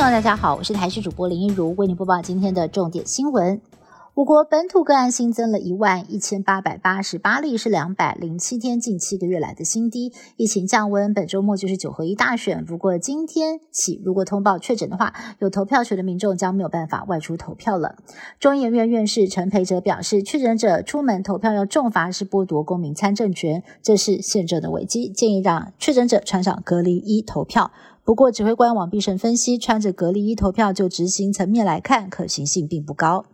大家好，我是台视主播林一如，为您播报今天的重点新闻。我国本土个案新增了一万一千八百八十八例，是两百零七天近七个月来的新低。疫情降温，本周末就是九合一大选。不过今天起，如果通报确诊的话，有投票权的民众将没有办法外出投票了。中研院院士陈培哲表示，确诊者出门投票要重罚，是剥夺公民参政权，这是宪政的危机。建议让确诊者穿上隔离衣投票。不过，指挥官王必胜分析，穿着隔离衣投票，就执行层面来看，可行性并不高。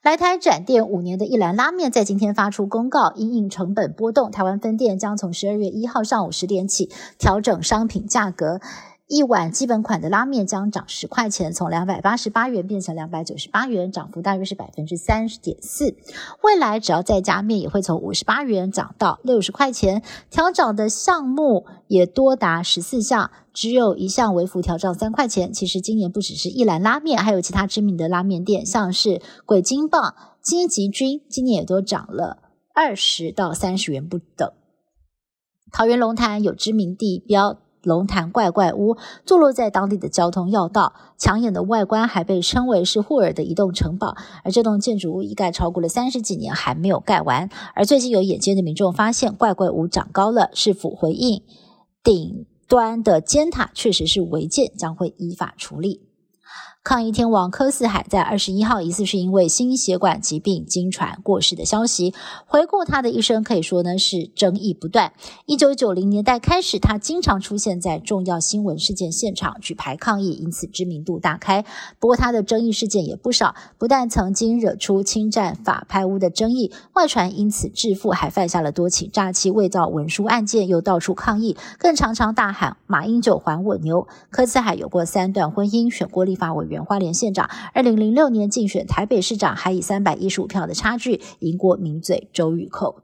来台展店五年的一兰拉面在今天发出公告，因应成本波动，台湾分店将从十二月一号上午十点起调整商品价格。一碗基本款的拉面将涨十块钱，从两百八十八元变成两百九十八元，涨幅大约是百分之三十点四。未来只要再加面，也会从五十八元涨到六十块钱。调涨的项目也多达十四项，只有一项微幅调涨三块钱。其实今年不只是一兰拉面，还有其他知名的拉面店，像是鬼金棒、金吉君，今年也都涨了二十到三十元不等。桃园龙潭有知名地标。龙潭怪怪屋坐落在当地的交通要道，抢眼的外观还被称为是霍尔的移动城堡。而这栋建筑物一盖超过了三十几年，还没有盖完。而最近有眼尖的民众发现怪怪屋长高了，是否回应顶端的尖塔确实是违建，将会依法处理。抗议天王柯四海在二十一号疑似是因为心血管疾病经传过世的消息。回顾他的一生，可以说呢是争议不断。一九九零年代开始，他经常出现在重要新闻事件现场举牌抗议，因此知名度大开。不过他的争议事件也不少，不但曾经惹出侵占法拍屋的争议，外传因此致富，还犯下了多起诈欺伪造文书案件，又到处抗议，更常常大喊“马英九还我牛”。柯四海有过三段婚姻，选过立法委员。花莲县长，二零零六年竞选台北市长，还以三百一十五票的差距赢过名嘴周玉蔻。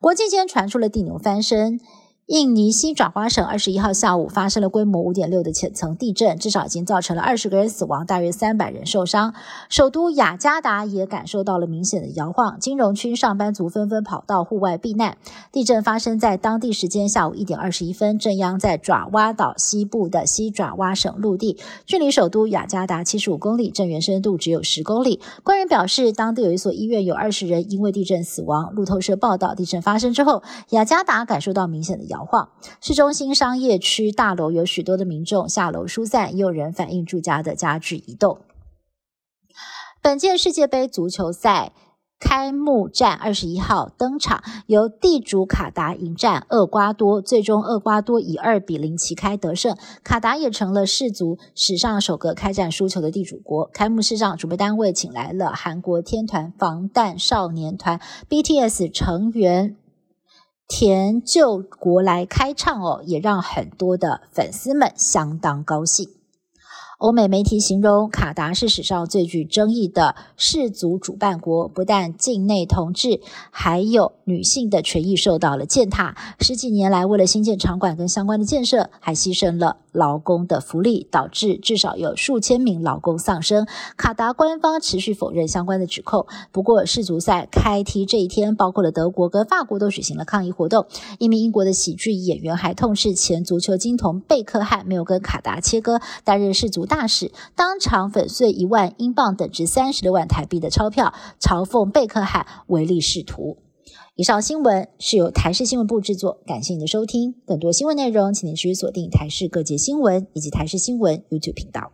国际间传出了地牛翻身。印尼西爪哇省二十一号下午发生了规模五点六的浅层地震，至少已经造成了二十个人死亡，大约三百人受伤。首都雅加达也感受到了明显的摇晃，金融区上班族纷纷跑到户外避难。地震发生在当地时间下午一点二十一分，震央在爪哇岛西部的西爪哇省陆地，距离首都雅加达七十五公里，震源深度只有十公里。官员表示，当地有一所医院有二十人因为地震死亡。路透社报道，地震发生之后，雅加达感受到明显的摇。摇晃，市中心商业区大楼有许多的民众下楼疏散，也有人反映住家的家具移动。本届世界杯足球赛开幕战二十一号登场，由地主卡达迎战厄瓜多，最终厄瓜多以二比零旗开得胜，卡达也成了世足史上首个开战输球的地主国。开幕式上，主办单位请来了韩国天团防弹少年团 BTS 成员。田就国来开唱哦，也让很多的粉丝们相当高兴。欧美媒体形容卡达是史上最具争议的世足主办国，不但境内同志，还有女性的权益受到了践踏。十几年来，为了新建场馆跟相关的建设，还牺牲了。劳工的福利导致至少有数千名劳工丧生。卡达官方持续否认相关的指控。不过，世足赛开踢这一天，包括了德国跟法国都举行了抗议活动。一名英国的喜剧演员还痛斥前足球金童贝克汉没有跟卡达切割，担任世足大使，当场粉碎一万英镑等值三十六万台币的钞票，嘲讽贝克汉唯利是图。以上新闻是由台视新闻部制作，感谢您的收听。更多新闻内容，请您持续锁定台视各界新闻以及台视新闻 YouTube 频道。